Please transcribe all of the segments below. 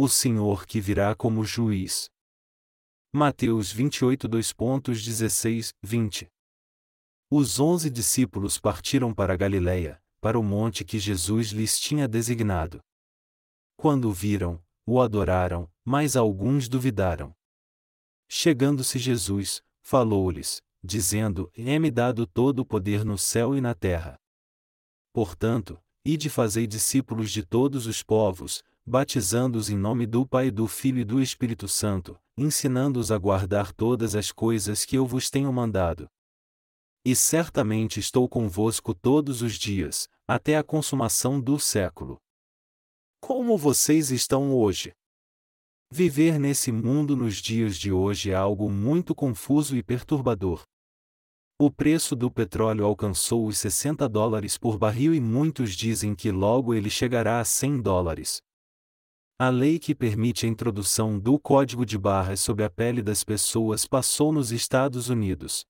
O Senhor que virá como juiz. Mateus 28 2.16, 20 Os onze discípulos partiram para Galiléia, para o monte que Jesus lhes tinha designado. Quando o viram, o adoraram, mas alguns duvidaram. Chegando-se Jesus, falou-lhes, dizendo: É-me dado todo o poder no céu e na terra. Portanto, ide fazei discípulos de todos os povos, batizando-os em nome do Pai, do Filho e do Espírito Santo, ensinando-os a guardar todas as coisas que eu vos tenho mandado. E certamente estou convosco todos os dias, até a consumação do século. Como vocês estão hoje? Viver nesse mundo nos dias de hoje é algo muito confuso e perturbador. O preço do petróleo alcançou os 60 dólares por barril e muitos dizem que logo ele chegará a 100 dólares. A lei que permite a introdução do código de barras sob a pele das pessoas passou nos Estados Unidos.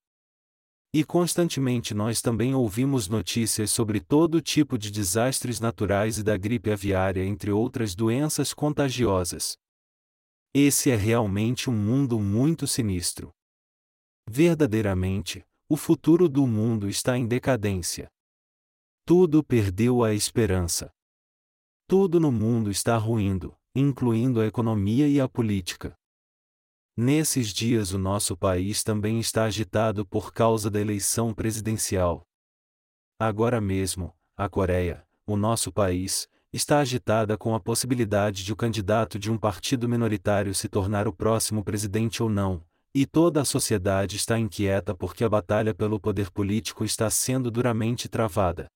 E constantemente nós também ouvimos notícias sobre todo tipo de desastres naturais e da gripe aviária, entre outras doenças contagiosas. Esse é realmente um mundo muito sinistro. Verdadeiramente, o futuro do mundo está em decadência. Tudo perdeu a esperança. Tudo no mundo está ruindo, incluindo a economia e a política. Nesses dias o nosso país também está agitado por causa da eleição presidencial. Agora mesmo, a Coreia, o nosso país, está agitada com a possibilidade de o candidato de um partido minoritário se tornar o próximo presidente ou não, e toda a sociedade está inquieta porque a batalha pelo poder político está sendo duramente travada.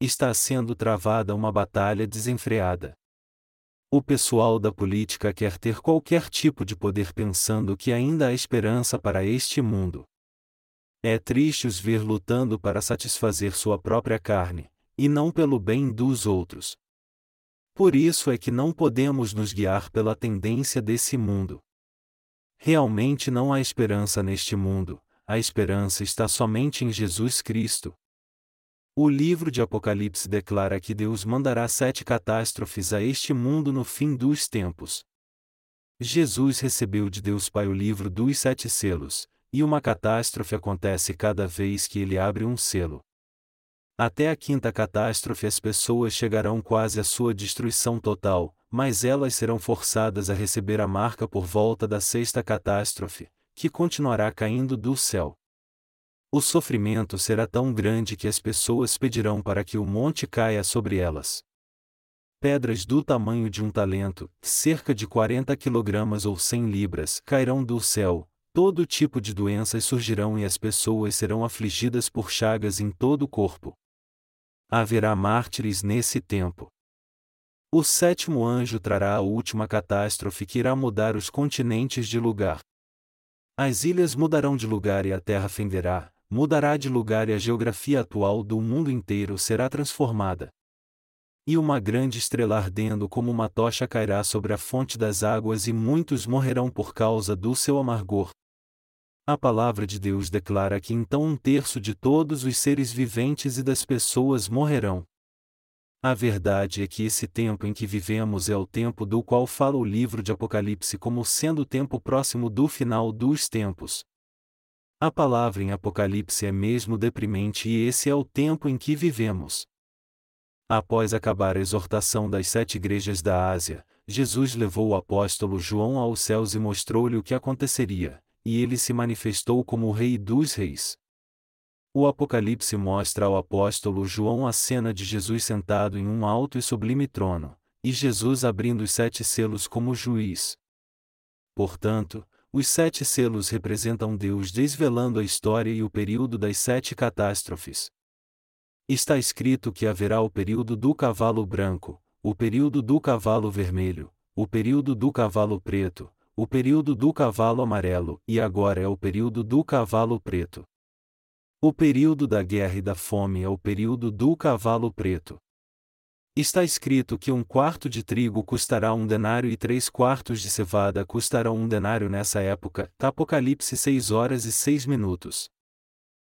Está sendo travada uma batalha desenfreada. O pessoal da política quer ter qualquer tipo de poder pensando que ainda há esperança para este mundo. É triste os ver lutando para satisfazer sua própria carne, e não pelo bem dos outros. Por isso é que não podemos nos guiar pela tendência desse mundo. Realmente não há esperança neste mundo, a esperança está somente em Jesus Cristo. O livro de Apocalipse declara que Deus mandará sete catástrofes a este mundo no fim dos tempos. Jesus recebeu de Deus Pai o livro dos sete selos, e uma catástrofe acontece cada vez que ele abre um selo. Até a quinta catástrofe as pessoas chegarão quase à sua destruição total, mas elas serão forçadas a receber a marca por volta da sexta catástrofe, que continuará caindo do céu. O sofrimento será tão grande que as pessoas pedirão para que o monte caia sobre elas. Pedras do tamanho de um talento, cerca de 40 quilogramas ou 100 libras, cairão do céu, todo tipo de doenças surgirão e as pessoas serão afligidas por chagas em todo o corpo. Haverá mártires nesse tempo. O sétimo anjo trará a última catástrofe que irá mudar os continentes de lugar. As ilhas mudarão de lugar e a terra fenderá, mudará de lugar e a geografia atual do mundo inteiro será transformada. E uma grande estrela ardendo como uma tocha cairá sobre a fonte das águas e muitos morrerão por causa do seu amargor. A palavra de Deus declara que então um terço de todos os seres viventes e das pessoas morrerão. A verdade é que esse tempo em que vivemos é o tempo do qual fala o livro de Apocalipse como sendo o tempo próximo do final dos tempos. A palavra em Apocalipse é mesmo deprimente e esse é o tempo em que vivemos. Após acabar a exortação das sete igrejas da Ásia, Jesus levou o apóstolo João aos céus e mostrou-lhe o que aconteceria, e ele se manifestou como o Rei dos Reis. O Apocalipse mostra ao apóstolo João a cena de Jesus sentado em um alto e sublime trono, e Jesus abrindo os sete selos como juiz. Portanto, os sete selos representam Deus desvelando a história e o período das sete catástrofes. Está escrito que haverá o período do cavalo branco, o período do cavalo vermelho, o período do cavalo preto, o período do cavalo amarelo e agora é o período do cavalo preto. O período da guerra e da fome é o período do cavalo preto. Está escrito que um quarto de trigo custará um denário e três quartos de cevada custarão um denário nessa época. Apocalipse 6 horas e 6 minutos.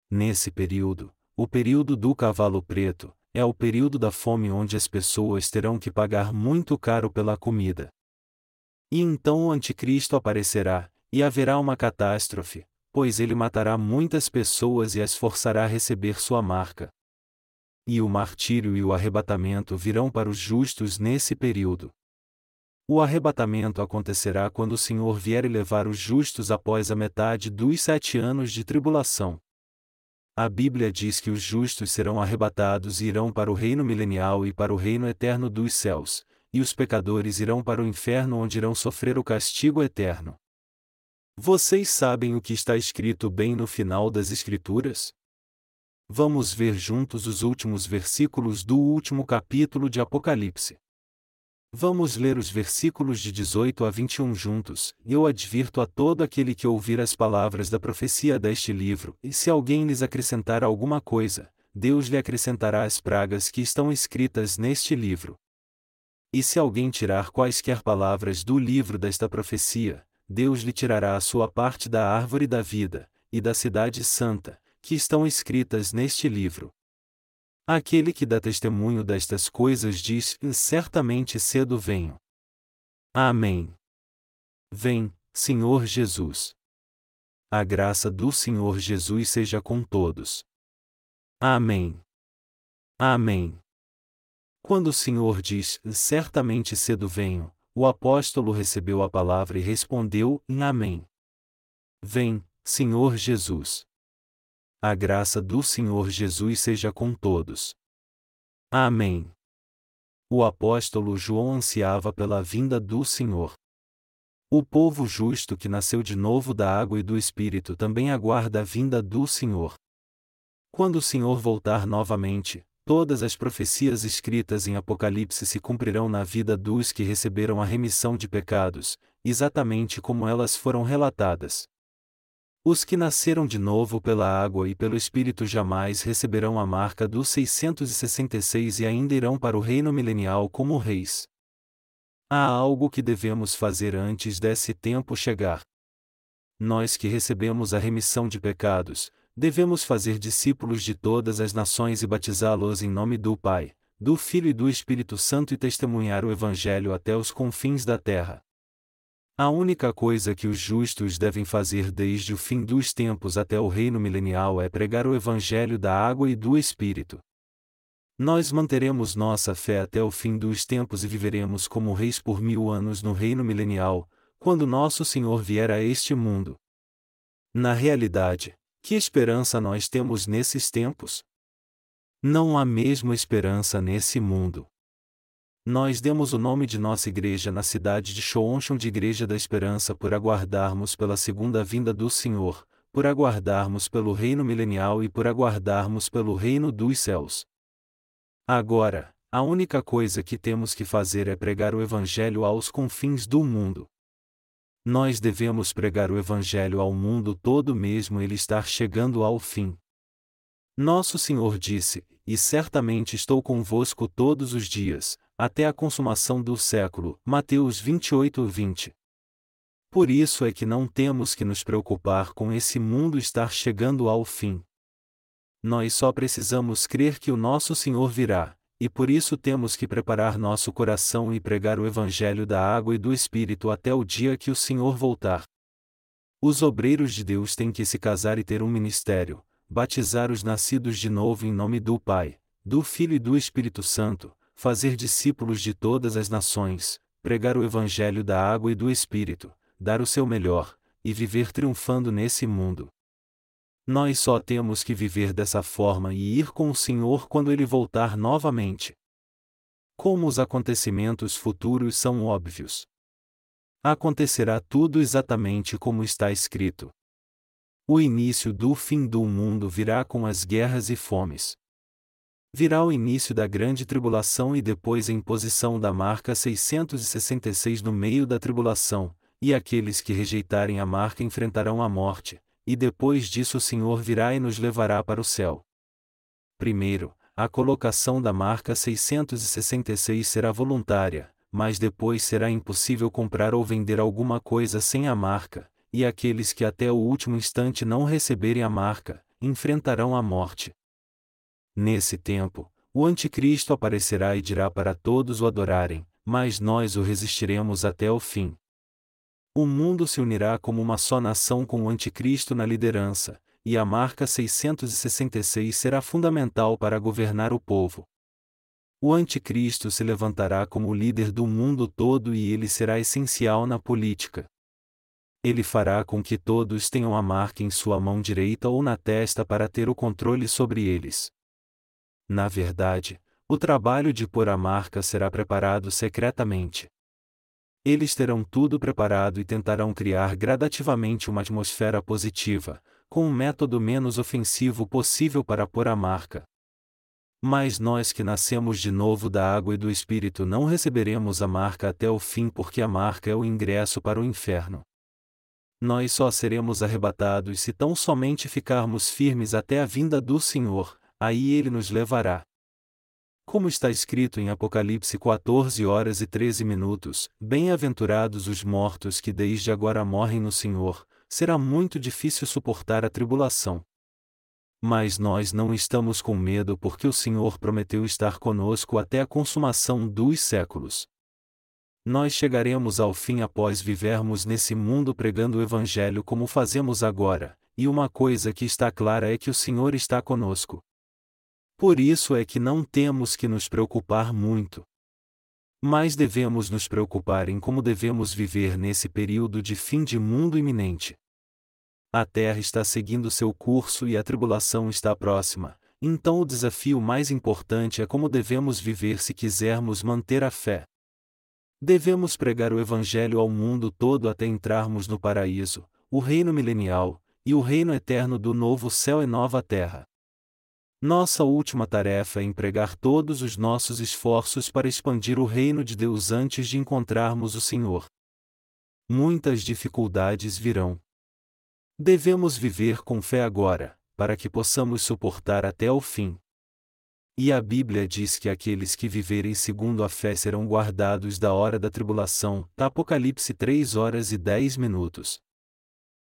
Nesse período, o período do cavalo preto, é o período da fome onde as pessoas terão que pagar muito caro pela comida. E então o Anticristo aparecerá, e haverá uma catástrofe, pois ele matará muitas pessoas e as forçará a receber sua marca. E o martírio e o arrebatamento virão para os justos nesse período. O arrebatamento acontecerá quando o Senhor vier e levar os justos após a metade dos sete anos de tribulação. A Bíblia diz que os justos serão arrebatados e irão para o reino milenial e para o reino eterno dos céus, e os pecadores irão para o inferno onde irão sofrer o castigo eterno. Vocês sabem o que está escrito bem no final das Escrituras? Vamos ver juntos os últimos versículos do último capítulo de Apocalipse. Vamos ler os versículos de 18 a 21 juntos, eu advirto a todo aquele que ouvir as palavras da profecia deste livro, e se alguém lhes acrescentar alguma coisa, Deus lhe acrescentará as pragas que estão escritas neste livro. E se alguém tirar quaisquer palavras do livro desta profecia, Deus lhe tirará a sua parte da árvore da vida, e da cidade santa, que estão escritas neste livro. Aquele que dá testemunho destas coisas diz: Certamente cedo venho. Amém. Vem, Senhor Jesus. A graça do Senhor Jesus seja com todos. Amém. Amém. Quando o Senhor diz: Certamente cedo venho, o apóstolo recebeu a palavra e respondeu: Amém. Vem, Senhor Jesus. A graça do Senhor Jesus seja com todos. Amém. O apóstolo João ansiava pela vinda do Senhor. O povo justo que nasceu de novo da água e do Espírito também aguarda a vinda do Senhor. Quando o Senhor voltar novamente, todas as profecias escritas em Apocalipse se cumprirão na vida dos que receberam a remissão de pecados, exatamente como elas foram relatadas. Os que nasceram de novo pela água e pelo Espírito jamais receberão a marca dos 666 e ainda irão para o reino milenial como reis. Há algo que devemos fazer antes desse tempo chegar. Nós que recebemos a remissão de pecados, devemos fazer discípulos de todas as nações e batizá-los em nome do Pai, do Filho e do Espírito Santo e testemunhar o Evangelho até os confins da terra. A única coisa que os justos devem fazer desde o fim dos tempos até o reino milenial é pregar o Evangelho da água e do Espírito. Nós manteremos nossa fé até o fim dos tempos e viveremos como reis por mil anos no reino milenial, quando nosso Senhor vier a este mundo. Na realidade, que esperança nós temos nesses tempos? Não há mesmo esperança nesse mundo. Nós demos o nome de nossa igreja na cidade de Shoonshon de Igreja da Esperança por aguardarmos pela segunda vinda do Senhor, por aguardarmos pelo reino milenial e por aguardarmos pelo reino dos céus. Agora, a única coisa que temos que fazer é pregar o Evangelho aos confins do mundo. Nós devemos pregar o Evangelho ao mundo todo mesmo ele estar chegando ao fim. Nosso Senhor disse: E certamente estou convosco todos os dias, até a consumação do século. Mateus 28, 20. Por isso é que não temos que nos preocupar com esse mundo estar chegando ao fim. Nós só precisamos crer que o nosso Senhor virá, e por isso temos que preparar nosso coração e pregar o Evangelho da água e do Espírito até o dia que o Senhor voltar. Os obreiros de Deus têm que se casar e ter um ministério, batizar os nascidos de novo em nome do Pai, do Filho e do Espírito Santo, fazer discípulos de todas as nações, pregar o Evangelho da água e do Espírito, dar o seu melhor, e viver triunfando nesse mundo. Nós só temos que viver dessa forma e ir com o Senhor quando ele voltar novamente. Como os acontecimentos futuros são óbvios. Acontecerá tudo exatamente como está escrito. O início do fim do mundo virá com as guerras e fomes. Virá o início da grande tribulação e depois a imposição da marca 666 no meio da tribulação, e aqueles que rejeitarem a marca enfrentarão a morte, e depois disso o Senhor virá e nos levará para o céu. Primeiro, a colocação da marca 666 será voluntária, mas depois será impossível comprar ou vender alguma coisa sem a marca, e aqueles que até o último instante não receberem a marca, enfrentarão a morte. Nesse tempo, o Anticristo aparecerá e dirá para todos o adorarem, mas nós o resistiremos até o fim. O mundo se unirá como uma só nação com o Anticristo na liderança, e a marca 666 será fundamental para governar o povo. O Anticristo se levantará como líder do mundo todo e ele será essencial na política. Ele fará com que todos tenham a marca em sua mão direita ou na testa para ter o controle sobre eles. Na verdade, o trabalho de pôr a marca será preparado secretamente. Eles terão tudo preparado e tentarão criar gradativamente uma atmosfera positiva, com um método menos ofensivo possível para pôr a marca. Mas nós que nascemos de novo da água e do Espírito não receberemos a marca até o fim porque a marca é o ingresso para o inferno. Nós só seremos arrebatados se tão somente ficarmos firmes até a vinda do Senhor, aí ele nos levará. Como está escrito em Apocalipse 14 horas e 13 minutos, bem-aventurados os mortos que desde agora morrem no Senhor, será muito difícil suportar a tribulação. Mas nós não estamos com medo porque o Senhor prometeu estar conosco até a consumação dos séculos. Nós chegaremos ao fim após vivermos nesse mundo pregando o Evangelho como fazemos agora, e uma coisa que está clara é que o Senhor está conosco. Por isso é que não temos que nos preocupar muito. Mas devemos nos preocupar em como devemos viver nesse período de fim de mundo iminente. A Terra está seguindo seu curso e a tribulação está próxima, então o desafio mais importante é como devemos viver se quisermos manter a fé. Devemos pregar o Evangelho ao mundo todo até entrarmos no paraíso, o reino milenial, e o reino eterno do novo céu e nova terra. Nossa última tarefa é empregar todos os nossos esforços para expandir o reino de Deus antes de encontrarmos o Senhor. Muitas dificuldades virão. Devemos viver com fé agora, para que possamos suportar até o fim. E a Bíblia diz que aqueles que viverem segundo a fé serão guardados da hora da tribulação. Apocalipse 3 horas e 10 minutos.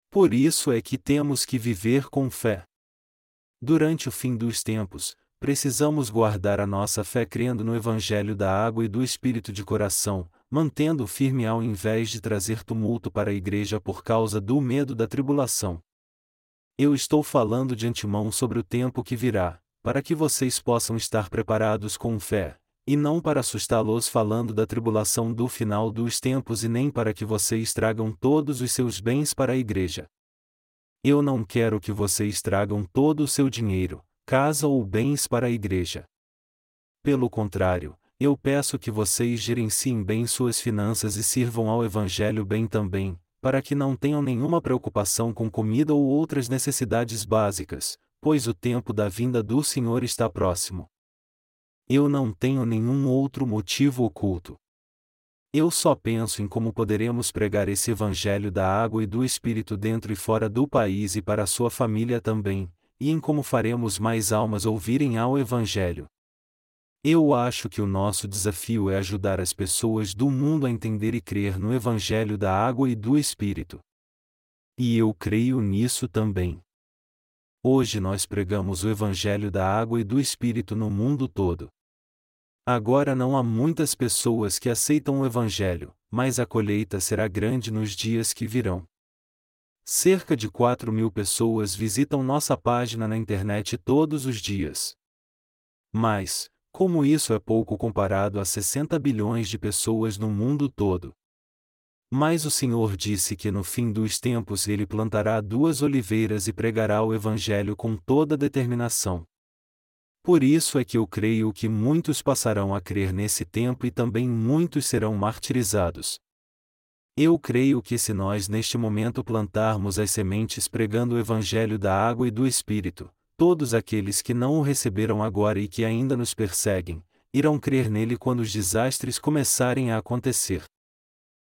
Por isso é que temos que viver com fé. Durante o fim dos tempos, precisamos guardar a nossa fé crendo no Evangelho da água e do Espírito de coração, mantendo-o firme ao invés de trazer tumulto para a igreja por causa do medo da tribulação. Eu estou falando de antemão sobre o tempo que virá, para que vocês possam estar preparados com fé, e não para assustá-los falando da tribulação do final dos tempos e nem para que vocês tragam todos os seus bens para a igreja. Eu não quero que vocês tragam todo o seu dinheiro, casa ou bens para a igreja. Pelo contrário, eu peço que vocês gerenciem bem suas finanças e sirvam ao Evangelho bem também, para que não tenham nenhuma preocupação com comida ou outras necessidades básicas, pois o tempo da vinda do Senhor está próximo. Eu não tenho nenhum outro motivo oculto. Eu só penso em como poderemos pregar esse evangelho da água e do Espírito dentro e fora do país e para sua família também, e em como faremos mais almas ouvirem ao evangelho. Eu acho que o nosso desafio é ajudar as pessoas do mundo a entender e crer no evangelho da água e do Espírito. E eu creio nisso também. Hoje nós pregamos o evangelho da água e do Espírito no mundo todo. Agora não há muitas pessoas que aceitam o Evangelho, mas a colheita será grande nos dias que virão. Cerca de 4 mil pessoas visitam nossa página na internet todos os dias. Mas, como isso é pouco comparado a 60 bilhões de pessoas no mundo todo. Mas o Senhor disse que no fim dos tempos ele plantará duas oliveiras e pregará o Evangelho com toda determinação. Por isso é que eu creio que muitos passarão a crer nesse tempo e também muitos serão martirizados. Eu creio que se nós neste momento plantarmos as sementes pregando o Evangelho da água e do Espírito, todos aqueles que não o receberam agora e que ainda nos perseguem, irão crer nele quando os desastres começarem a acontecer.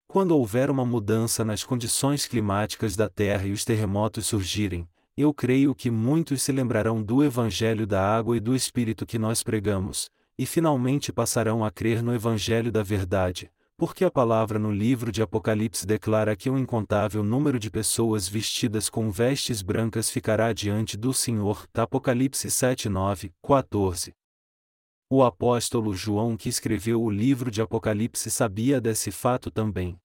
Quando houver uma mudança nas condições climáticas da Terra e os terremotos surgirem, eu creio que muitos se lembrarão do Evangelho da água e do Espírito que nós pregamos, e finalmente passarão a crer no Evangelho da verdade, porque a palavra no livro de Apocalipse declara que um incontável número de pessoas vestidas com vestes brancas ficará diante do Senhor. Apocalipse 7, 9, 14. O apóstolo João que escreveu o livro de Apocalipse sabia desse fato também.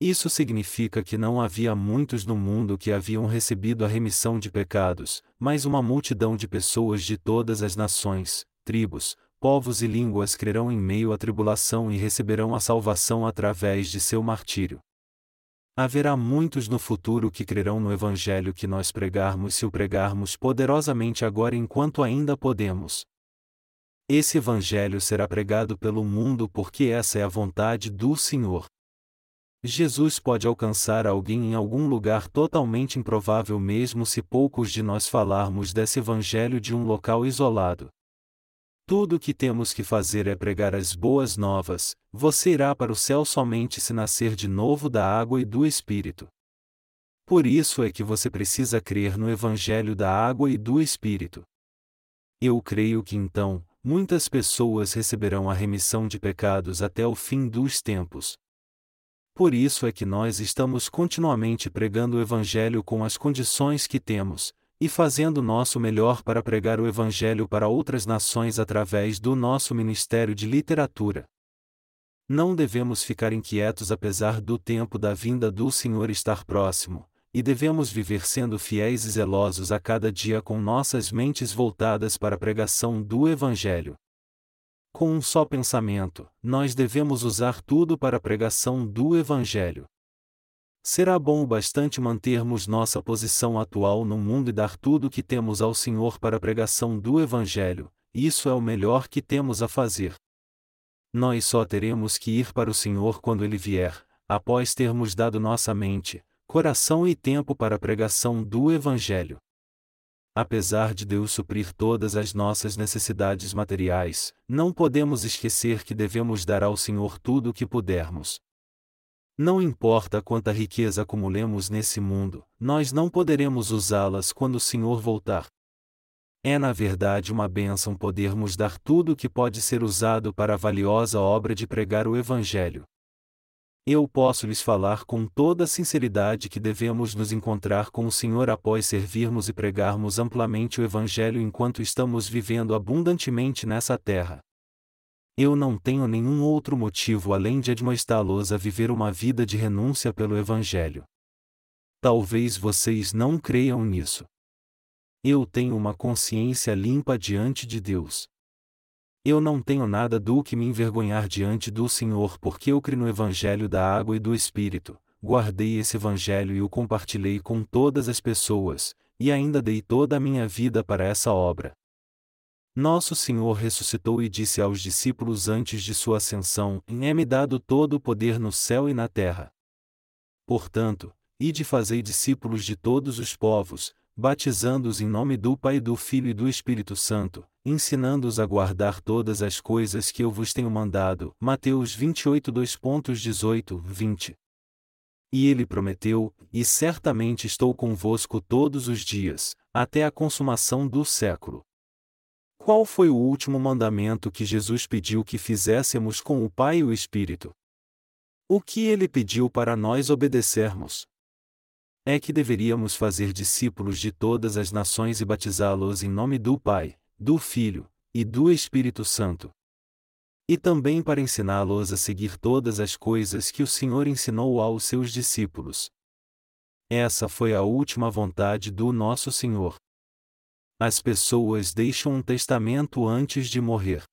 Isso significa que não havia muitos no mundo que haviam recebido a remissão de pecados, mas uma multidão de pessoas de todas as nações, tribos, povos e línguas crerão em meio à tribulação e receberão a salvação através de seu martírio. Haverá muitos no futuro que crerão no Evangelho que nós pregarmos se o pregarmos poderosamente agora enquanto ainda podemos. Esse Evangelho será pregado pelo mundo porque essa é a vontade do Senhor. Jesus pode alcançar alguém em algum lugar totalmente improvável mesmo se poucos de nós falarmos desse Evangelho de um local isolado. Tudo o que temos que fazer é pregar as boas novas, você irá para o céu somente se nascer de novo da água e do Espírito. Por isso é que você precisa crer no Evangelho da água e do Espírito. Eu creio que então, muitas pessoas receberão a remissão de pecados até o fim dos tempos. Por isso é que nós estamos continuamente pregando o Evangelho com as condições que temos, e fazendo nosso melhor para pregar o Evangelho para outras nações através do nosso ministério de literatura. Não devemos ficar inquietos apesar do tempo da vinda do Senhor estar próximo, e devemos viver sendo fiéis e zelosos a cada dia com nossas mentes voltadas para a pregação do Evangelho. Com um só pensamento, nós devemos usar tudo para a pregação do Evangelho. Será bom o bastante mantermos nossa posição atual no mundo e dar tudo o que temos ao Senhor para a pregação do Evangelho, isso é o melhor que temos a fazer. Nós só teremos que ir para o Senhor quando Ele vier, após termos dado nossa mente, coração e tempo para a pregação do Evangelho. Apesar de Deus suprir todas as nossas necessidades materiais, não podemos esquecer que devemos dar ao Senhor tudo o que pudermos. Não importa quanta riqueza acumulemos nesse mundo, nós não poderemos usá-las quando o Senhor voltar. É na verdade uma bênção podermos dar tudo o que pode ser usado para a valiosa obra de pregar o Evangelho. Eu posso lhes falar com toda a sinceridade que devemos nos encontrar com o Senhor após servirmos e pregarmos amplamente o Evangelho enquanto estamos vivendo abundantemente nessa terra. Eu não tenho nenhum outro motivo além de admoestá-los a viver uma vida de renúncia pelo Evangelho. Talvez vocês não creiam nisso. Eu tenho uma consciência limpa diante de Deus. Eu não tenho nada do que me envergonhar diante do Senhor porque eu creio no Evangelho da água e do Espírito, guardei esse Evangelho e o compartilhei com todas as pessoas, e ainda dei toda a minha vida para essa obra. Nosso Senhor ressuscitou e disse aos discípulos antes de sua ascensão: É-me dado todo o poder no céu e na terra. Portanto, ide fazei discípulos de todos os povos, batizando-os em nome do Pai, do Filho e do Espírito Santo, ensinando-os a guardar todas as coisas que eu vos tenho mandado. Mateus 28, 2.18, 20. E ele prometeu: E certamente estou convosco todos os dias, até a consumação do século. Qual foi o último mandamento que Jesus pediu que fizéssemos com o Pai e o Espírito? O que ele pediu para nós obedecermos? É que deveríamos fazer discípulos de todas as nações e batizá-los em nome do Pai, do Filho e do Espírito Santo. E também para ensiná-los a seguir todas as coisas que o Senhor ensinou aos seus discípulos. Essa foi a última vontade do nosso Senhor. As pessoas deixam um testamento antes de morrer.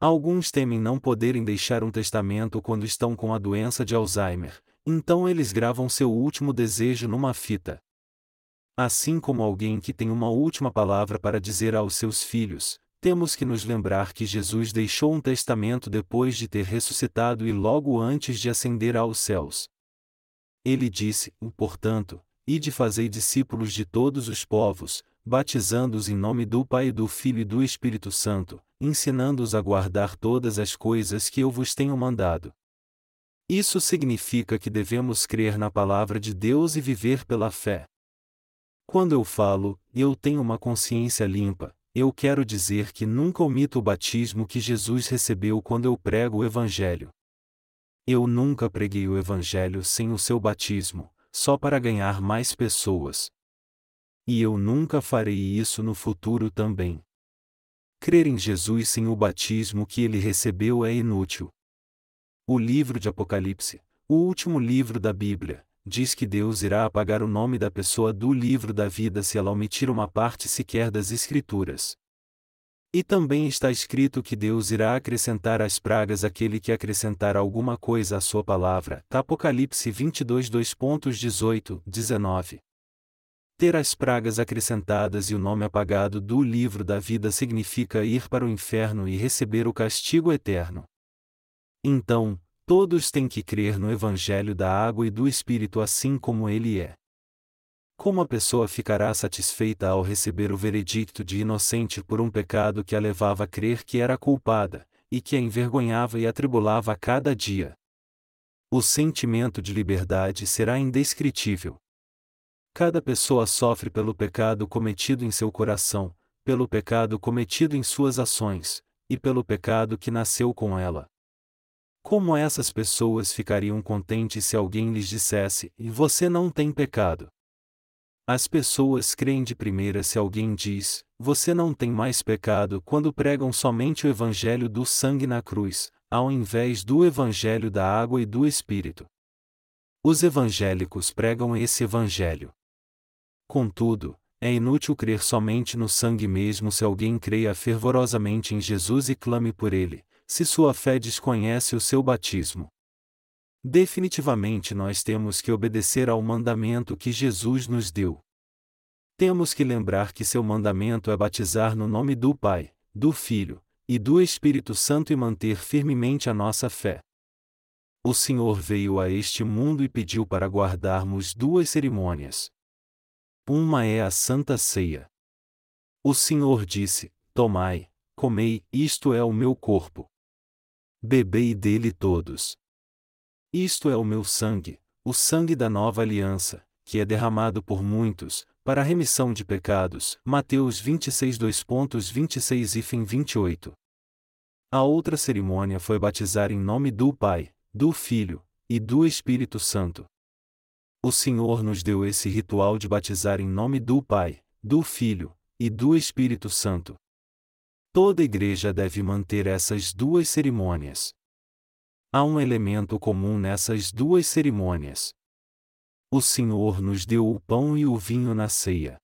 Alguns temem não poderem deixar um testamento quando estão com a doença de Alzheimer, então eles gravam seu último desejo numa fita. Assim como alguém que tem uma última palavra para dizer aos seus filhos, temos que nos lembrar que Jesus deixou um testamento depois de ter ressuscitado e logo antes de ascender aos céus. Ele disse, portanto, ide fazei discípulos de todos os povos, batizando-os em nome do Pai, do Filho e do Espírito Santo, ensinando-os a guardar todas as coisas que eu vos tenho mandado. Isso significa que devemos crer na palavra de Deus e viver pela fé. Quando eu falo, eu tenho uma consciência limpa, eu quero dizer que nunca omito o batismo que Jesus recebeu quando eu prego o Evangelho. Eu nunca preguei o Evangelho sem o seu batismo, só para ganhar mais pessoas, e eu nunca farei isso no futuro também. Crer em Jesus sem o batismo que ele recebeu é inútil. O livro de Apocalipse, o último livro da Bíblia, diz que Deus irá apagar o nome da pessoa do livro da vida se ela omitir uma parte sequer das Escrituras. E também está escrito que Deus irá acrescentar às pragas aquele que acrescentar alguma coisa à sua palavra. Apocalipse 22 2.18, 19. Ter as pragas acrescentadas e o nome apagado do livro da vida significa ir para o inferno e receber o castigo eterno. Então, todos têm que crer no Evangelho da água e do Espírito assim como ele é. Como a pessoa ficará satisfeita ao receber o veredicto de inocente por um pecado que a levava a crer que era culpada, e que a envergonhava e atribulava a cada dia? O sentimento de liberdade será indescritível. Cada pessoa sofre pelo pecado cometido em seu coração, pelo pecado cometido em suas ações, e pelo pecado que nasceu com ela. Como essas pessoas ficariam contentes se alguém lhes dissesse: E você não tem pecado? As pessoas creem de primeira se alguém diz: Você não tem mais pecado quando pregam somente o evangelho do sangue na cruz, ao invés do evangelho da água e do espírito. Os evangélicos pregam esse evangelho. Contudo, é inútil crer somente no sangue mesmo se alguém creia fervorosamente em Jesus e clame por ele, se sua fé desconhece o seu batismo. Definitivamente nós temos que obedecer ao mandamento que Jesus nos deu. Temos que lembrar que seu mandamento é batizar no nome do Pai, do Filho e do Espírito Santo e manter firmemente a nossa fé. O Senhor veio a este mundo e pediu para guardarmos duas cerimônias. Uma é a Santa Ceia. O Senhor disse: Tomai, comei, isto é o meu corpo bebei dele todos. Isto é o meu sangue, o sangue da nova aliança, que é derramado por muitos, para a remissão de pecados. Mateus 26 2.26 e fim 28. A outra cerimônia foi batizar em nome do Pai, do Filho e do Espírito Santo. O Senhor nos deu esse ritual de batizar em nome do Pai, do Filho e do Espírito Santo. Toda igreja deve manter essas duas cerimônias. Há um elemento comum nessas duas cerimônias. O Senhor nos deu o pão e o vinho na ceia.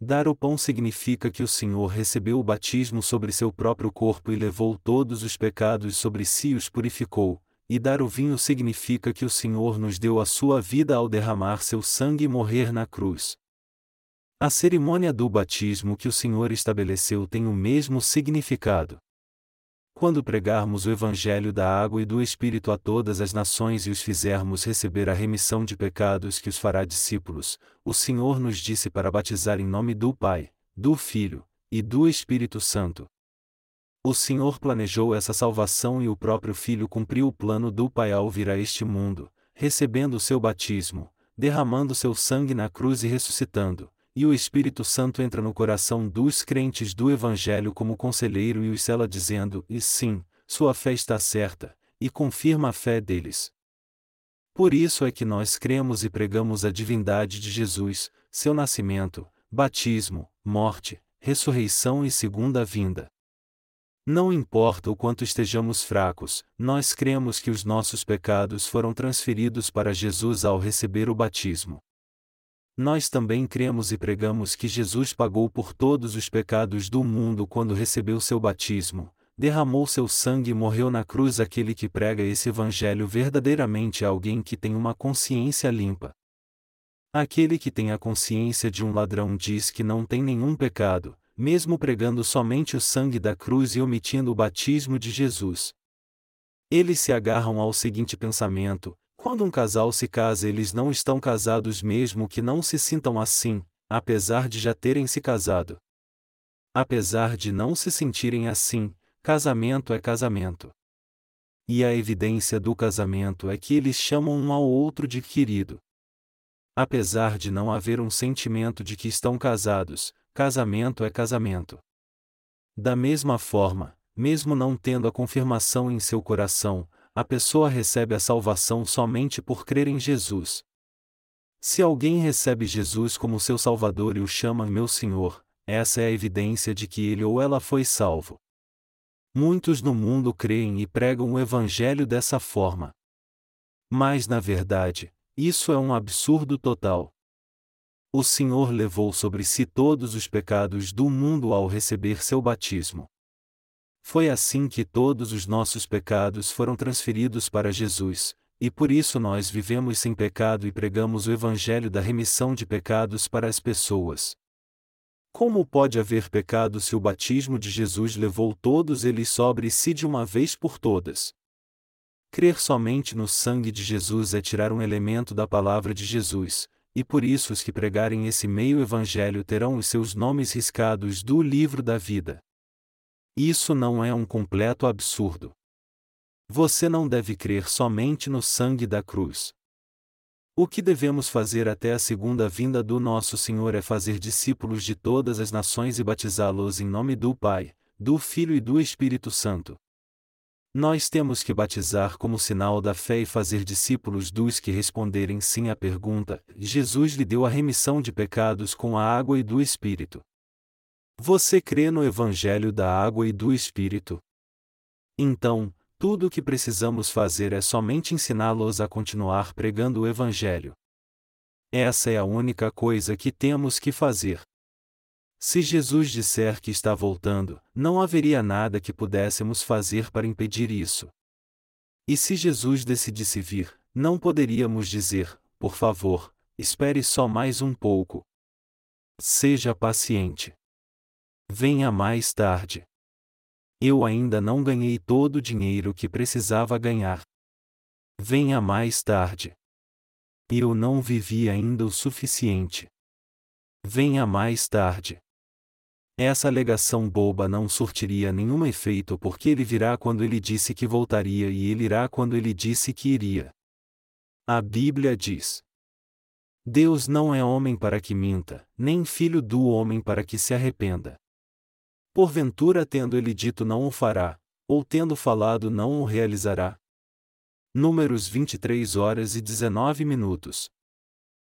Dar o pão significa que o Senhor recebeu o batismo sobre seu próprio corpo e levou todos os pecados sobre si e os purificou, e dar o vinho significa que o Senhor nos deu a sua vida ao derramar seu sangue e morrer na cruz. A cerimônia do batismo que o Senhor estabeleceu tem o mesmo significado. Quando pregarmos o Evangelho da água e do Espírito a todas as nações e os fizermos receber a remissão de pecados que os fará discípulos, o Senhor nos disse para batizar em nome do Pai, do Filho e do Espírito Santo. O Senhor planejou essa salvação e o próprio Filho cumpriu o plano do Pai ao vir a este mundo, recebendo o seu batismo, derramando seu sangue na cruz e ressuscitando, e o Espírito Santo entra no coração dos crentes do Evangelho como conselheiro e os sela dizendo: E sim, sua fé está certa, e confirma a fé deles. Por isso é que nós cremos e pregamos a divindade de Jesus, seu nascimento, batismo, morte, ressurreição e segunda vinda. Não importa o quanto estejamos fracos, nós cremos que os nossos pecados foram transferidos para Jesus ao receber o batismo. Nós também cremos e pregamos que Jesus pagou por todos os pecados do mundo quando recebeu seu batismo, derramou seu sangue e morreu na cruz. Aquele que prega esse evangelho verdadeiramente é alguém que tem uma consciência limpa. Aquele que tem a consciência de um ladrão diz que não tem nenhum pecado, mesmo pregando somente o sangue da cruz e omitindo o batismo de Jesus. Eles se agarram ao seguinte pensamento: quando um casal se casa, eles não estão casados mesmo que não se sintam assim, apesar de já terem se casado. Apesar de não se sentirem assim, casamento é casamento. E a evidência do casamento é que eles chamam um ao outro de querido. Apesar de não haver um sentimento de que estão casados, casamento é casamento. Da mesma forma, mesmo não tendo a confirmação em seu coração, a pessoa recebe a salvação somente por crer em Jesus. Se alguém recebe Jesus como seu Salvador e o chama meu Senhor, essa é a evidência de que ele ou ela foi salvo. Muitos no mundo creem e pregam o Evangelho dessa forma. Mas na verdade, isso é um absurdo total. O Senhor levou sobre si todos os pecados do mundo ao receber seu batismo. Foi assim que todos os nossos pecados foram transferidos para Jesus, e por isso nós vivemos sem pecado e pregamos o Evangelho da remissão de pecados para as pessoas. Como pode haver pecado se o batismo de Jesus levou todos eles sobre si de uma vez por todas? Crer somente no sangue de Jesus é tirar um elemento da palavra de Jesus, e por isso os que pregarem esse meio evangelho terão os seus nomes riscados do livro da vida. Isso não é um completo absurdo. Você não deve crer somente no sangue da cruz. O que devemos fazer até a segunda vinda do nosso Senhor é fazer discípulos de todas as nações e batizá-los em nome do Pai, do Filho e do Espírito Santo. Nós temos que batizar como sinal da fé e fazer discípulos dos que responderem sim à pergunta: Jesus lhe deu a remissão de pecados com a água e do Espírito. Você crê no Evangelho da água e do Espírito? Então, tudo o que precisamos fazer é somente ensiná-los a continuar pregando o Evangelho. Essa é a única coisa que temos que fazer. Se Jesus disser que está voltando, não haveria nada que pudéssemos fazer para impedir isso. E se Jesus decidisse vir, não poderíamos dizer, por favor, espere só mais um pouco. Seja paciente. Venha mais tarde. Eu ainda não ganhei todo o dinheiro que precisava ganhar. Venha mais tarde. Eu não vivi ainda o suficiente. Venha mais tarde. Essa alegação boba não surtiria nenhum efeito porque ele virá quando ele disse que voltaria e ele irá quando ele disse que iria. A Bíblia diz: Deus não é homem para que minta, nem filho do homem para que se arrependa. Porventura, tendo ele dito não o fará, ou tendo falado não o realizará. Números 23 horas e 19 minutos.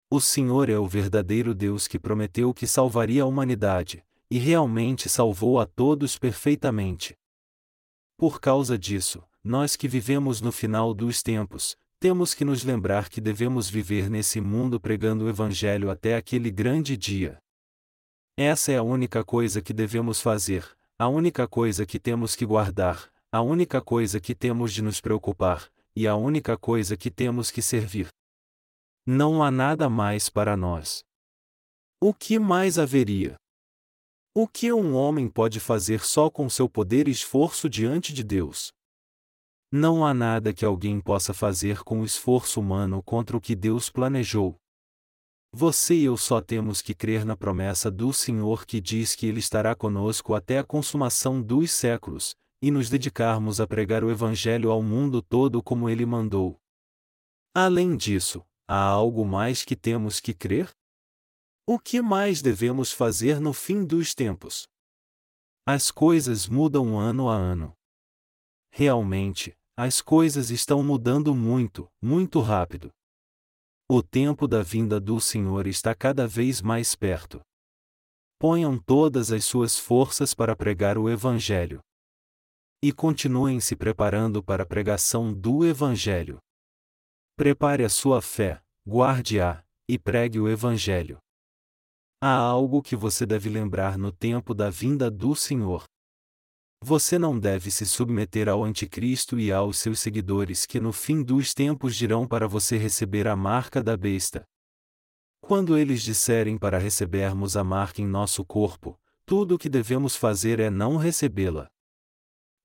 O Senhor é o verdadeiro Deus que prometeu que salvaria a humanidade, e realmente salvou a todos perfeitamente. Por causa disso, nós que vivemos no final dos tempos, temos que nos lembrar que devemos viver nesse mundo pregando o Evangelho até aquele grande dia. Essa é a única coisa que devemos fazer, a única coisa que temos que guardar, a única coisa que temos de nos preocupar, e a única coisa que temos que servir. Não há nada mais para nós. O que mais haveria? O que um homem pode fazer só com seu poder e esforço diante de Deus? Não há nada que alguém possa fazer com o esforço humano contra o que Deus planejou. Você e eu só temos que crer na promessa do Senhor que diz que Ele estará conosco até a consumação dos séculos, e nos dedicarmos a pregar o Evangelho ao mundo todo como Ele mandou. Além disso, há algo mais que temos que crer? O que mais devemos fazer no fim dos tempos? As coisas mudam ano a ano. Realmente, as coisas estão mudando muito, muito rápido. O tempo da vinda do Senhor está cada vez mais perto. Ponham todas as suas forças para pregar o Evangelho. E continuem se preparando para a pregação do Evangelho. Prepare a sua fé, guarde-a, e pregue o Evangelho. Há algo que você deve lembrar no tempo da vinda do Senhor. Você não deve se submeter ao Anticristo e aos seus seguidores que no fim dos tempos dirão para você receber a marca da besta. Quando eles disserem para recebermos a marca em nosso corpo, tudo o que devemos fazer é não recebê-la.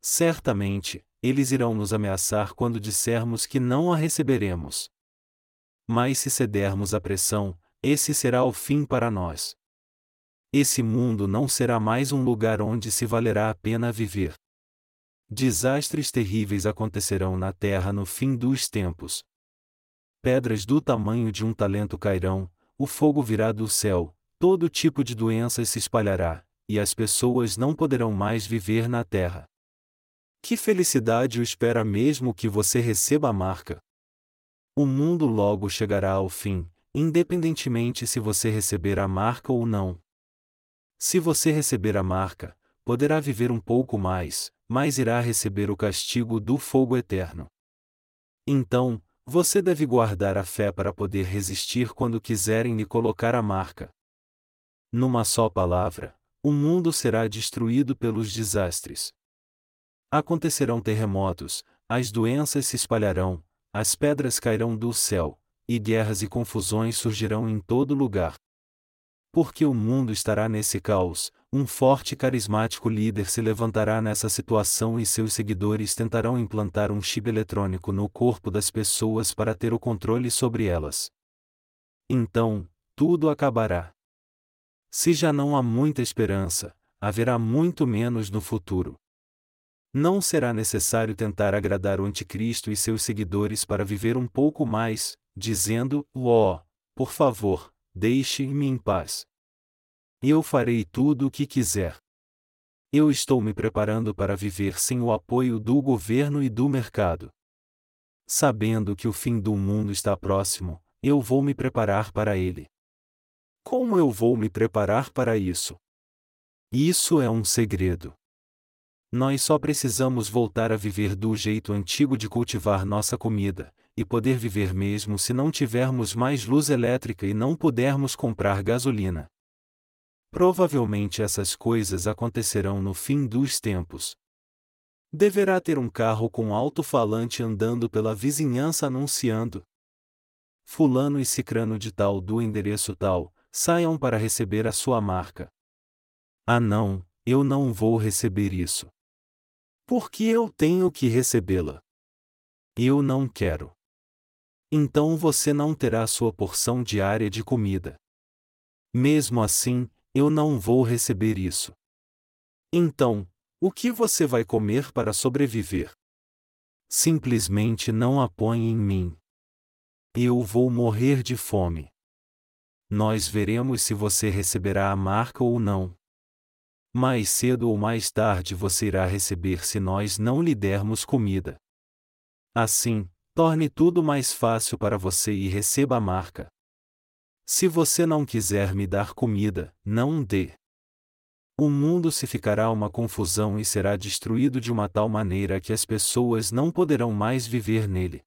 Certamente, eles irão nos ameaçar quando dissermos que não a receberemos. Mas se cedermos à pressão, esse será o fim para nós. Esse mundo não será mais um lugar onde se valerá a pena viver. Desastres terríveis acontecerão na terra no fim dos tempos. Pedras do tamanho de um talento cairão, o fogo virá do céu, todo tipo de doenças se espalhará, e as pessoas não poderão mais viver na terra. Que felicidade o espera mesmo que você receba a marca! O mundo logo chegará ao fim, independentemente se você receber a marca ou não. Se você receber a marca, poderá viver um pouco mais, mas irá receber o castigo do fogo eterno. Então, Você deve guardar a fé para poder resistir quando quiserem lhe colocar a marca. Numa só palavra, o mundo será destruído pelos desastres. Acontecerão terremotos, as doenças se espalharão, as pedras cairão do céu, e guerras e confusões surgirão em todo lugar. Porque o mundo estará nesse caos, um forte e carismático líder se levantará nessa situação e seus seguidores tentarão implantar um chip eletrônico no corpo das pessoas para ter o controle sobre elas. Então, tudo acabará. Se já não há muita esperança, haverá muito menos no futuro. Não será necessário tentar agradar o Anticristo e seus seguidores para viver um pouco mais, dizendo: Ó, oh, por favor, deixe-me em paz. Eu farei tudo o que quiser. Eu estou me preparando para viver sem o apoio do governo e do mercado. Sabendo que o fim do mundo está próximo, eu vou me preparar para ele. Como eu vou me preparar para isso? Isso é um segredo. Nós só precisamos voltar a viver do jeito antigo de cultivar nossa comida, e poder viver mesmo se não tivermos mais luz elétrica e não pudermos comprar gasolina. Provavelmente essas coisas acontecerão no fim dos tempos. Deverá ter um carro com alto-falante andando pela vizinhança anunciando: Fulano e Cicrano de tal do endereço tal, saiam para receber a sua marca. Ah, não, eu não vou receber isso. Porque eu tenho que recebê-la. Eu não quero. Então você não terá sua porção diária de comida. Mesmo assim, eu não vou receber isso. Então, o que você vai comer para sobreviver? Simplesmente não a põe em mim. Eu vou morrer de fome. Nós veremos se você receberá a marca ou não. Mais cedo ou mais tarde você irá receber se nós não lhe dermos comida. Assim, torne tudo mais fácil para você e receba a marca. Se você não quiser me dar comida, não dê. O mundo se ficará uma confusão e será destruído de uma tal maneira que as pessoas não poderão mais viver nele.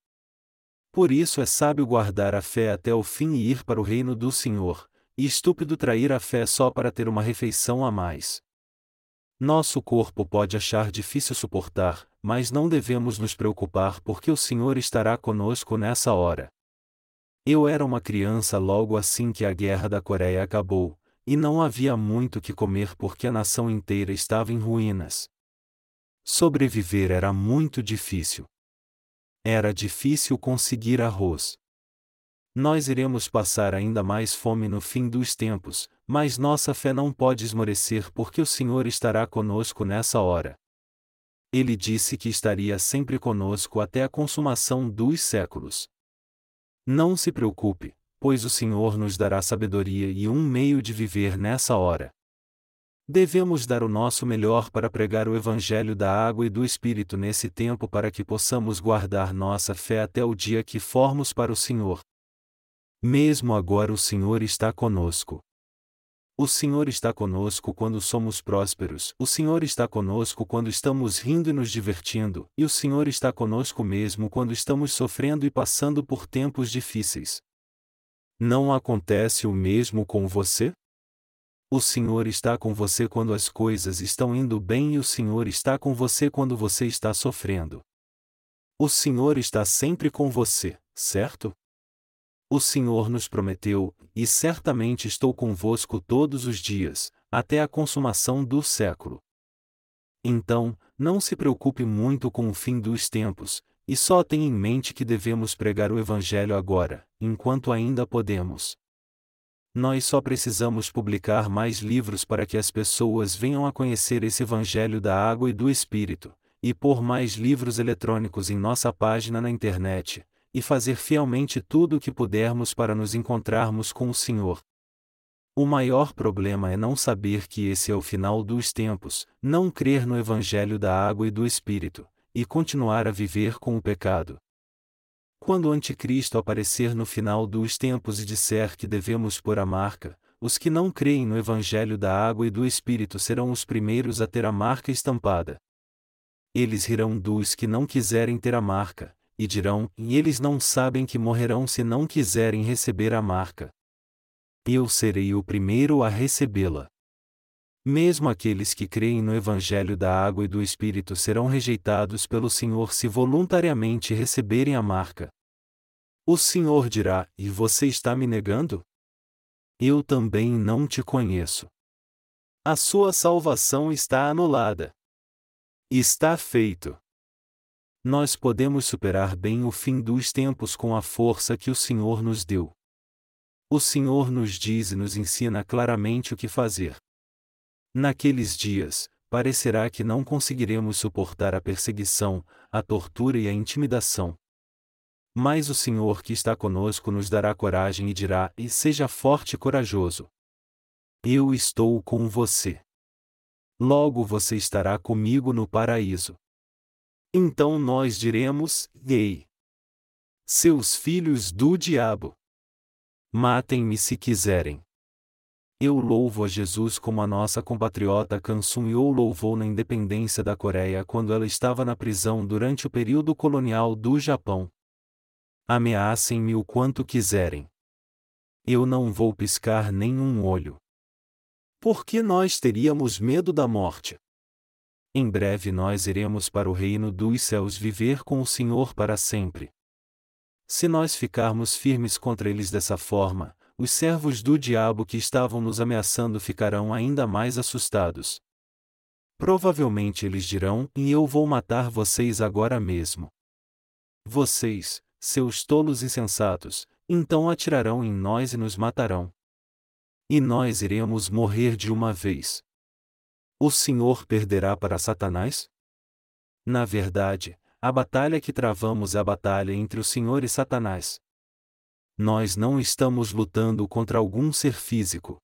Por isso é sábio guardar a fé até o fim e ir para o reino do Senhor, e estúpido trair a fé só para ter uma refeição a mais. Nosso corpo pode achar difícil suportar, mas não devemos nos preocupar porque o Senhor estará conosco nessa hora. Eu era uma criança logo assim que a guerra da Coreia acabou, e não havia muito que comer porque a nação inteira estava em ruínas. Sobreviver era muito difícil. Era difícil conseguir arroz. Nós iremos passar ainda mais fome no fim dos tempos, mas nossa fé não pode esmorecer porque o Senhor estará conosco nessa hora. Ele disse que estaria sempre conosco até a consumação dos séculos. Não se preocupe, pois o Senhor nos dará sabedoria e um meio de viver nessa hora. Devemos dar o nosso melhor para pregar o Evangelho da água e do Espírito nesse tempo para que possamos guardar nossa fé até o dia que formos para o Senhor. Mesmo agora o Senhor está conosco. O Senhor está conosco quando somos prósperos, o Senhor está conosco quando estamos rindo e nos divertindo, e o Senhor está conosco mesmo quando estamos sofrendo e passando por tempos difíceis. Não acontece o mesmo com você? O Senhor está com você quando as coisas estão indo bem e o Senhor está com você quando você está sofrendo. O Senhor está sempre com você, certo? O Senhor nos prometeu, e certamente estou convosco todos os dias, até a consumação do século. Então, não se preocupe muito com o fim dos tempos, e só tenha em mente que devemos pregar o Evangelho agora, enquanto ainda podemos. Nós só precisamos publicar mais livros para que as pessoas venham a conhecer esse Evangelho da água e do Espírito, e pôr mais livros eletrônicos em nossa página na internet, e fazer fielmente tudo o que pudermos para nos encontrarmos com o Senhor. O maior problema é não saber que esse é o final dos tempos, não crer no Evangelho da água e do Espírito, e continuar a viver com o pecado. Quando o Anticristo aparecer no final dos tempos e disser que devemos pôr a marca, os que não creem no Evangelho da água e do Espírito serão os primeiros a ter a marca estampada. Eles rirão dos que não quiserem ter a marca, e dirão: E eles não sabem que morrerão se não quiserem receber a marca. Eu serei o primeiro a recebê-la. Mesmo aqueles que creem no Evangelho da Água e do Espírito serão rejeitados pelo Senhor se voluntariamente receberem a marca. O Senhor dirá: E você está me negando? Eu também não te conheço. A sua salvação está anulada. Está feito. Nós podemos superar bem o fim dos tempos com a força que o Senhor nos deu. O Senhor nos diz e nos ensina claramente o que fazer. Naqueles dias, parecerá que não conseguiremos suportar a perseguição, a tortura e a intimidação. Mas o Senhor que está conosco nos dará coragem e dirá: E seja forte e corajoso. Eu estou com você. Logo você estará comigo no paraíso. Então nós diremos: Ei! Seus filhos do diabo! Matem-me se quiserem. Eu louvo a Jesus como a nossa compatriota Kansum Yo louvou na independência da Coreia quando ela estava na prisão durante o período colonial do Japão. Ameacem-me o quanto quiserem. Eu não vou piscar nenhum olho. Por que nós teríamos medo da morte? Em breve nós iremos para o reino dos céus viver com o Senhor para sempre. Se nós ficarmos firmes contra eles dessa forma, os servos do diabo que estavam nos ameaçando ficarão ainda mais assustados. Provavelmente eles dirão: E eu vou matar vocês agora mesmo. Vocês, seus tolos insensatos, então atirarão em nós e nos matarão. E nós iremos morrer de uma vez. O Senhor perderá para Satanás? Na verdade, a batalha que travamos é a batalha entre o Senhor e Satanás nós não estamos lutando contra algum ser físico.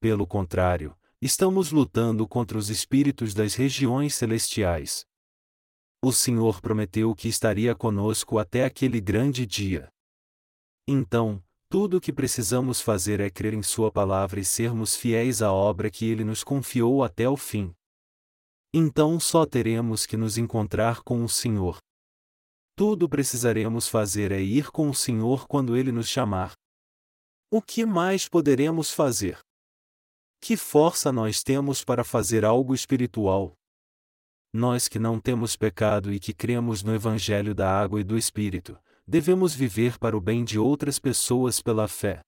Pelo contrário, estamos lutando contra os espíritos das regiões celestiais. O Senhor prometeu que estaria conosco até aquele grande dia. Então, tudo o que precisamos fazer é crer em Sua palavra e sermos fiéis à obra que Ele nos confiou até o fim. Então só teremos que nos encontrar com o Senhor. Tudo precisaremos fazer é ir com o Senhor quando Ele nos chamar. O que mais poderemos fazer? Que força nós temos para fazer algo espiritual? Nós que não temos pecado e que cremos no Evangelho da Água e do Espírito, devemos viver para o bem de outras pessoas pela fé.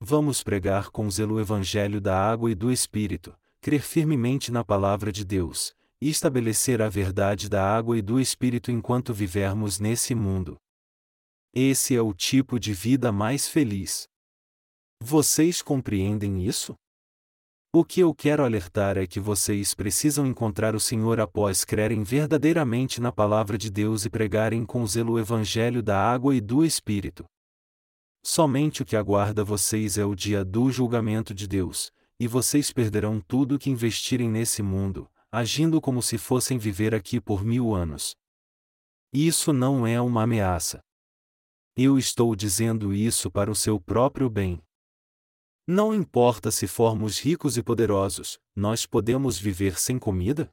Vamos pregar com zelo o Evangelho da Água e do Espírito, crer firmemente na Palavra de Deus, e estabelecer a verdade da água e do Espírito enquanto vivermos nesse mundo. Esse é o tipo de vida mais feliz. Vocês compreendem isso? O que eu quero alertar é que vocês precisam encontrar o Senhor após crerem verdadeiramente na palavra de Deus e pregarem com zelo o Evangelho da água e do Espírito. Somente o que aguarda vocês é o dia do julgamento de Deus, e vocês perderão tudo que investirem nesse mundo, agindo como se fossem viver aqui por mil anos. Isso não é uma ameaça. Eu estou dizendo isso para o seu próprio bem. Não importa se formos ricos e poderosos, nós podemos viver sem comida?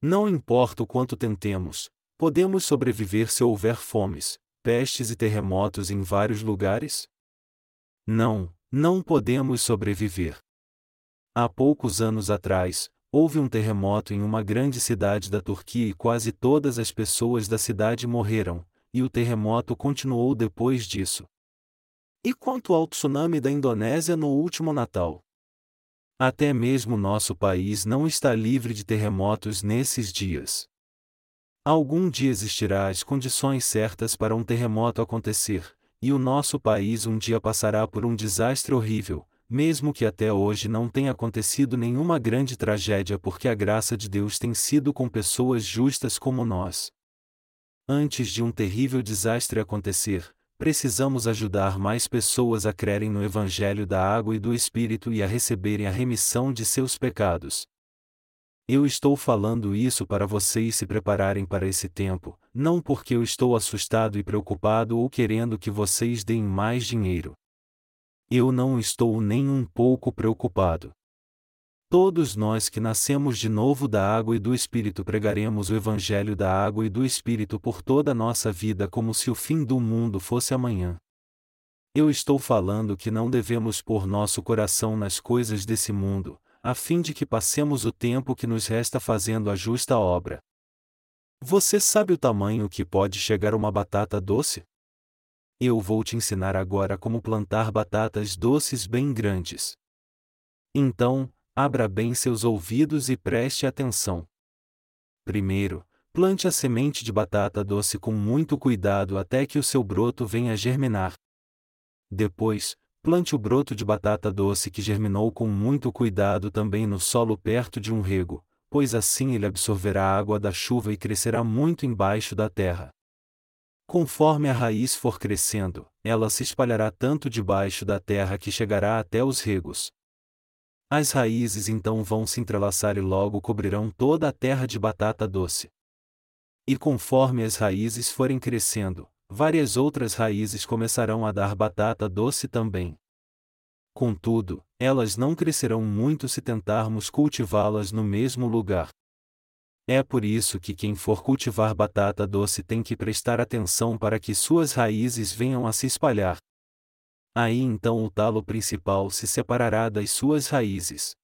Não importa o quanto tentemos, podemos sobreviver se houver fomes, pestes e terremotos em vários lugares? Não, não podemos sobreviver. Há poucos anos atrás, Houve um terremoto em uma grande cidade da Turquia e quase todas as pessoas da cidade morreram, e o terremoto continuou depois disso. E quanto ao tsunami da Indonésia no último Natal? Até mesmo nosso país não está livre de terremotos nesses dias. Algum dia existirá as condições certas para um terremoto acontecer, e o nosso país um dia passará por um desastre horrível, mesmo que até hoje não tenha acontecido nenhuma grande tragédia porque a graça de Deus tem sido com pessoas justas como nós. Antes de um terrível desastre acontecer, precisamos ajudar mais pessoas a crerem no Evangelho da Água e do Espírito e a receberem a remissão de seus pecados. Eu estou falando isso para vocês se prepararem para esse tempo, não porque eu estou assustado e preocupado ou querendo que vocês deem mais dinheiro. Eu não estou nem um pouco preocupado. Todos nós que nascemos de novo da água e do Espírito pregaremos o Evangelho da água e do Espírito por toda a nossa vida como se o fim do mundo fosse amanhã. Eu estou falando que não devemos pôr nosso coração nas coisas desse mundo, a fim de que passemos o tempo que nos resta fazendo a justa obra. Você sabe o tamanho que pode chegar uma batata doce? Eu vou te ensinar agora como plantar batatas doces bem grandes. Então, abra bem seus ouvidos e preste atenção. Primeiro, plante a semente de batata doce com muito cuidado até que o seu broto venha germinar. Depois, plante o broto de batata doce que germinou com muito cuidado também no solo perto de um rego, pois assim ele absorverá a água da chuva e crescerá muito embaixo da terra. Conforme a raiz for crescendo, ela se espalhará tanto debaixo da terra que chegará até os regos. As raízes então vão se entrelaçar e logo cobrirão toda a terra de batata doce. E conforme as raízes forem crescendo, várias outras raízes começarão a dar batata doce também. Contudo, elas não crescerão muito se tentarmos cultivá-las no mesmo lugar. É por isso que quem for cultivar batata doce tem que prestar atenção para que suas raízes venham a se espalhar. Aí então o talo principal se separará das suas raízes.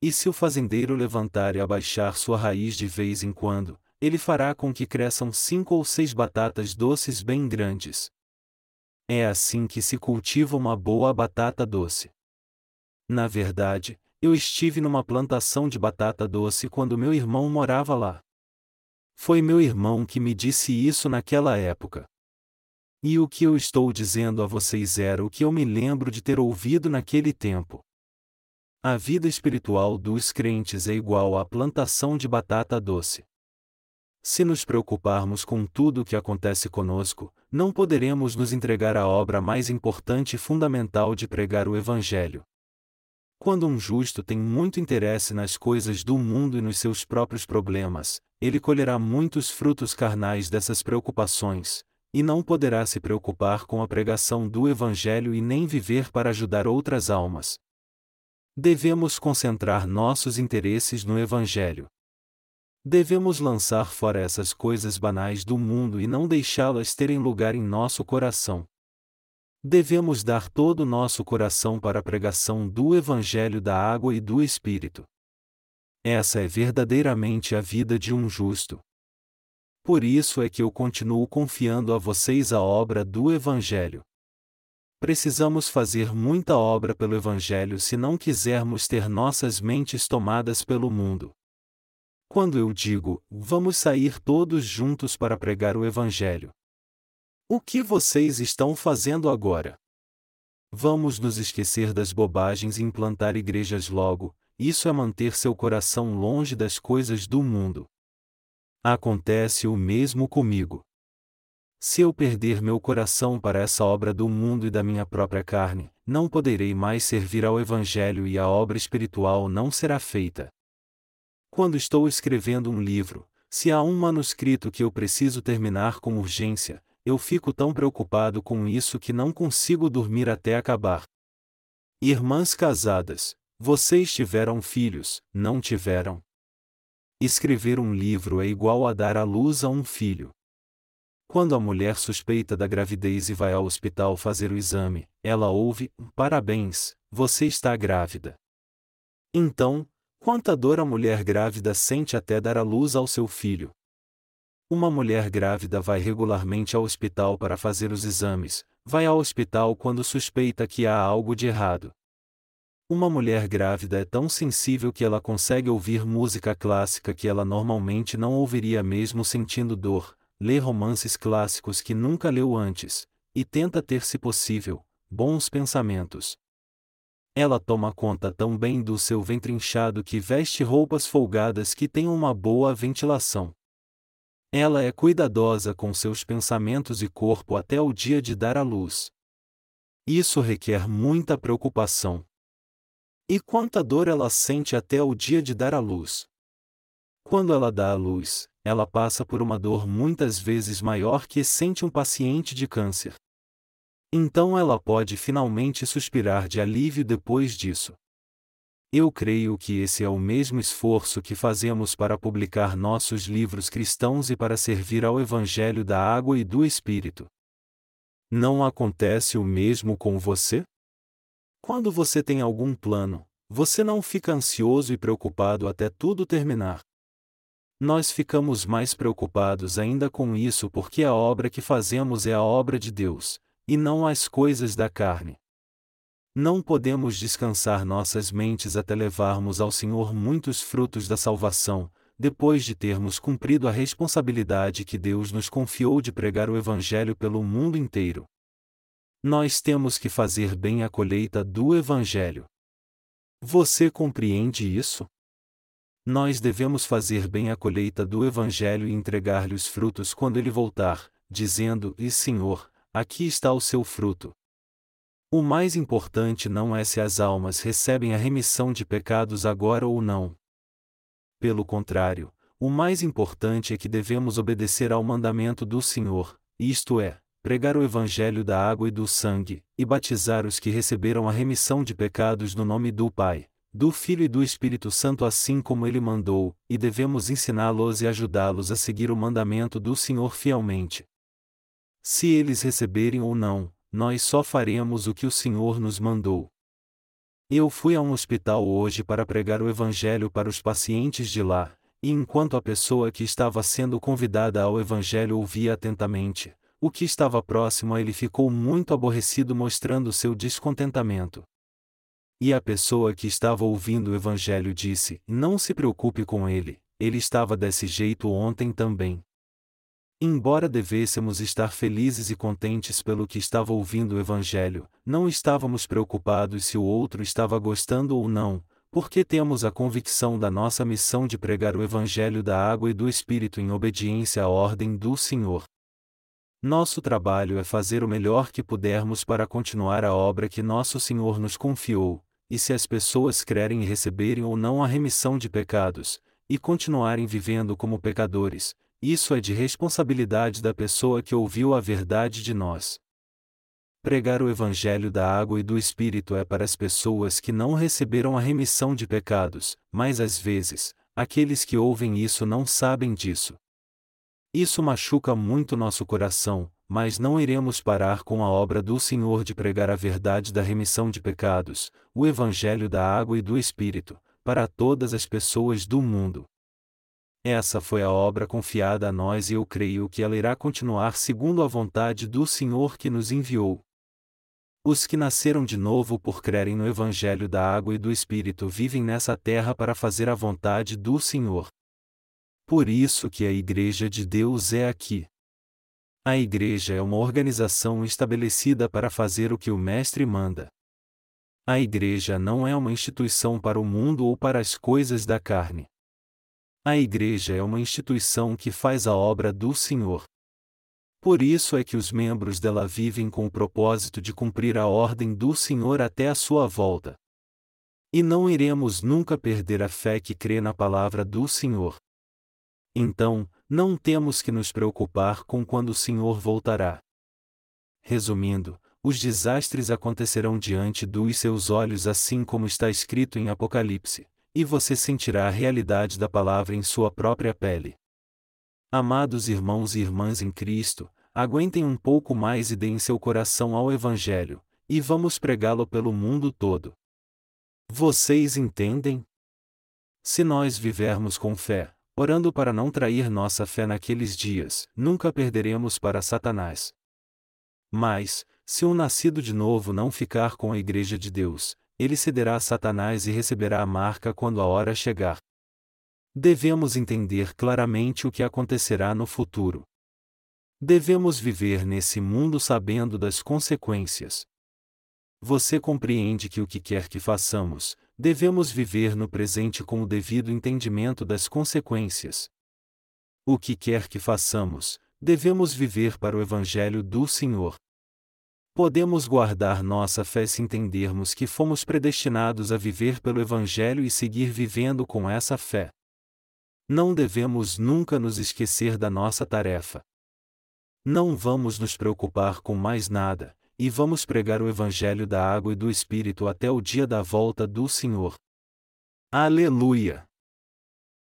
E se o fazendeiro levantar e abaixar sua raiz de vez em quando, ele fará com que cresçam cinco ou seis batatas doces bem grandes. É assim que se cultiva uma boa batata doce. Na verdade, eu estive numa plantação de batata doce quando meu irmão morava lá. Foi meu irmão que me disse isso naquela época. E o que eu estou dizendo a vocês era o que eu me lembro de ter ouvido naquele tempo. A vida espiritual dos crentes é igual à plantação de batata doce. Se nos preocuparmos com tudo o que acontece conosco, não poderemos nos entregar à obra mais importante e fundamental de pregar o Evangelho. Quando um justo tem muito interesse nas coisas do mundo e nos seus próprios problemas, ele colherá muitos frutos carnais dessas preocupações, e não poderá se preocupar com a pregação do Evangelho e nem viver para ajudar outras almas. Devemos concentrar nossos interesses no Evangelho. Devemos lançar fora essas coisas banais do mundo e não deixá-las terem lugar em nosso coração. Devemos dar todo o nosso coração para a pregação do Evangelho da água e do Espírito. Essa é verdadeiramente a vida de um justo. Por isso é que eu continuo confiando a vocês a obra do Evangelho. Precisamos fazer muita obra pelo Evangelho se não quisermos ter nossas mentes tomadas pelo mundo. Quando eu digo, vamos sair todos juntos para pregar o Evangelho. O que vocês estão fazendo agora? Vamos nos esquecer das bobagens e implantar igrejas logo, isso é manter seu coração longe das coisas do mundo. Acontece o mesmo comigo. Se eu perder meu coração para essa obra do mundo e da minha própria carne, não poderei mais servir ao Evangelho e a obra espiritual não será feita. Quando estou escrevendo um livro, se há um manuscrito que eu preciso terminar com urgência, eu fico tão preocupado com isso que não consigo dormir até acabar. Irmãs casadas, vocês tiveram filhos, não tiveram? Escrever um livro é igual a dar à luz a um filho. Quando a mulher suspeita da gravidez e vai ao hospital fazer o exame, ela ouve: Parabéns, você está grávida. Então, Quanta dor a mulher grávida sente até dar à luz ao seu filho. Uma mulher grávida vai regularmente ao hospital para fazer os exames, vai ao hospital quando suspeita que há algo de errado. Uma mulher grávida é tão sensível que ela consegue ouvir música clássica que ela normalmente não ouviria mesmo sentindo dor, lê romances clássicos que nunca leu antes, e tenta ter, se possível, bons pensamentos, ela toma conta tão bem do seu ventre inchado que veste roupas folgadas que têm uma boa ventilação. Ela é cuidadosa com seus pensamentos e corpo até o dia de dar à luz. Isso requer muita preocupação. E quanta dor ela sente até o dia de dar à luz. Quando ela dá à luz, ela passa por uma dor muitas vezes maior que sente um paciente de câncer. Então ela pode finalmente suspirar de alívio depois disso. Eu creio que esse é o mesmo esforço que fazemos para publicar nossos livros cristãos e para servir ao Evangelho da Água e do Espírito. Não acontece o mesmo com você? Quando você tem algum plano, você não fica ansioso e preocupado até tudo terminar. Nós ficamos mais preocupados ainda com isso porque a obra que fazemos é a obra de Deus, e não as coisas da carne. Não podemos descansar nossas mentes até levarmos ao Senhor muitos frutos da salvação, depois de termos cumprido a responsabilidade que Deus nos confiou de pregar o Evangelho pelo mundo inteiro. Nós temos que fazer bem a colheita do Evangelho. Você compreende isso? Nós devemos fazer bem a colheita do Evangelho e entregar-lhe os frutos quando ele voltar, dizendo: E Senhor, aqui está o seu fruto. O mais importante não é se as almas recebem a remissão de pecados agora ou não. Pelo contrário, o mais importante é que devemos obedecer ao mandamento do Senhor, isto é, pregar o Evangelho da água e do sangue, e batizar os que receberam a remissão de pecados no nome do Pai, do Filho e do Espírito Santo assim como ele mandou, e devemos ensiná-los e ajudá-los a seguir o mandamento do Senhor fielmente. Se eles receberem ou não, nós só faremos o que o Senhor nos mandou. Eu fui a um hospital hoje para pregar o Evangelho para os pacientes de lá, e enquanto a pessoa que estava sendo convidada ao Evangelho ouvia atentamente, o que estava próximo a ele ficou muito aborrecido mostrando seu descontentamento. E a pessoa que estava ouvindo o Evangelho disse: Não se preocupe com ele, ele estava desse jeito ontem também. Embora devêssemos estar felizes e contentes pelo que estava ouvindo o Evangelho, não estávamos preocupados se o outro estava gostando ou não, porque temos a convicção da nossa missão de pregar o Evangelho da água e do Espírito em obediência à ordem do Senhor. Nosso trabalho é fazer o melhor que pudermos para continuar a obra que nosso Senhor nos confiou, e se as pessoas crerem e receberem ou não a remissão de pecados, e continuarem vivendo como pecadores, isso é de responsabilidade da pessoa que ouviu a verdade de nós. Pregar o Evangelho da água e do Espírito é para as pessoas que não receberam a remissão de pecados, mas às vezes, aqueles que ouvem isso não sabem disso. Isso machuca muito nosso coração, mas não iremos parar com a obra do Senhor de pregar a verdade da remissão de pecados, o Evangelho da água e do Espírito, para todas as pessoas do mundo. Essa foi a obra confiada a nós e eu creio que ela irá continuar segundo a vontade do Senhor que nos enviou. Os que nasceram de novo por crerem no Evangelho da água e do Espírito vivem nessa terra para fazer a vontade do Senhor. Por isso que a Igreja de Deus é aqui. A Igreja é uma organização estabelecida para fazer o que o Mestre manda. A Igreja não é uma instituição para o mundo ou para as coisas da carne. A Igreja é uma instituição que faz a obra do Senhor. Por isso é que os membros dela vivem com o propósito de cumprir a ordem do Senhor até a sua volta. E não iremos nunca perder a fé que crê na palavra do Senhor. Então, não temos que nos preocupar com quando o Senhor voltará. Resumindo, os desastres acontecerão diante dos seus olhos assim como está escrito em Apocalipse e você sentirá a realidade da palavra em sua própria pele. Amados irmãos e irmãs em Cristo, aguentem um pouco mais e deem seu coração ao Evangelho, e vamos pregá-lo pelo mundo todo. Vocês entendem? Se nós vivermos com fé, orando para não trair nossa fé naqueles dias, nunca perderemos para Satanás. Mas, se um nascido de novo não ficar com a Igreja de Deus, ele cederá a Satanás e receberá a marca quando a hora chegar. Devemos entender claramente o que acontecerá no futuro. Devemos viver nesse mundo sabendo das consequências. Você compreende que o que quer que façamos, devemos viver no presente com o devido entendimento das consequências. O que quer que façamos, devemos viver para o Evangelho do Senhor. Podemos guardar nossa fé se entendermos que fomos predestinados a viver pelo Evangelho e seguir vivendo com essa fé. Não devemos nunca nos esquecer da nossa tarefa. Não vamos nos preocupar com mais nada, e vamos pregar o Evangelho da água e do Espírito até o dia da volta do Senhor. Aleluia!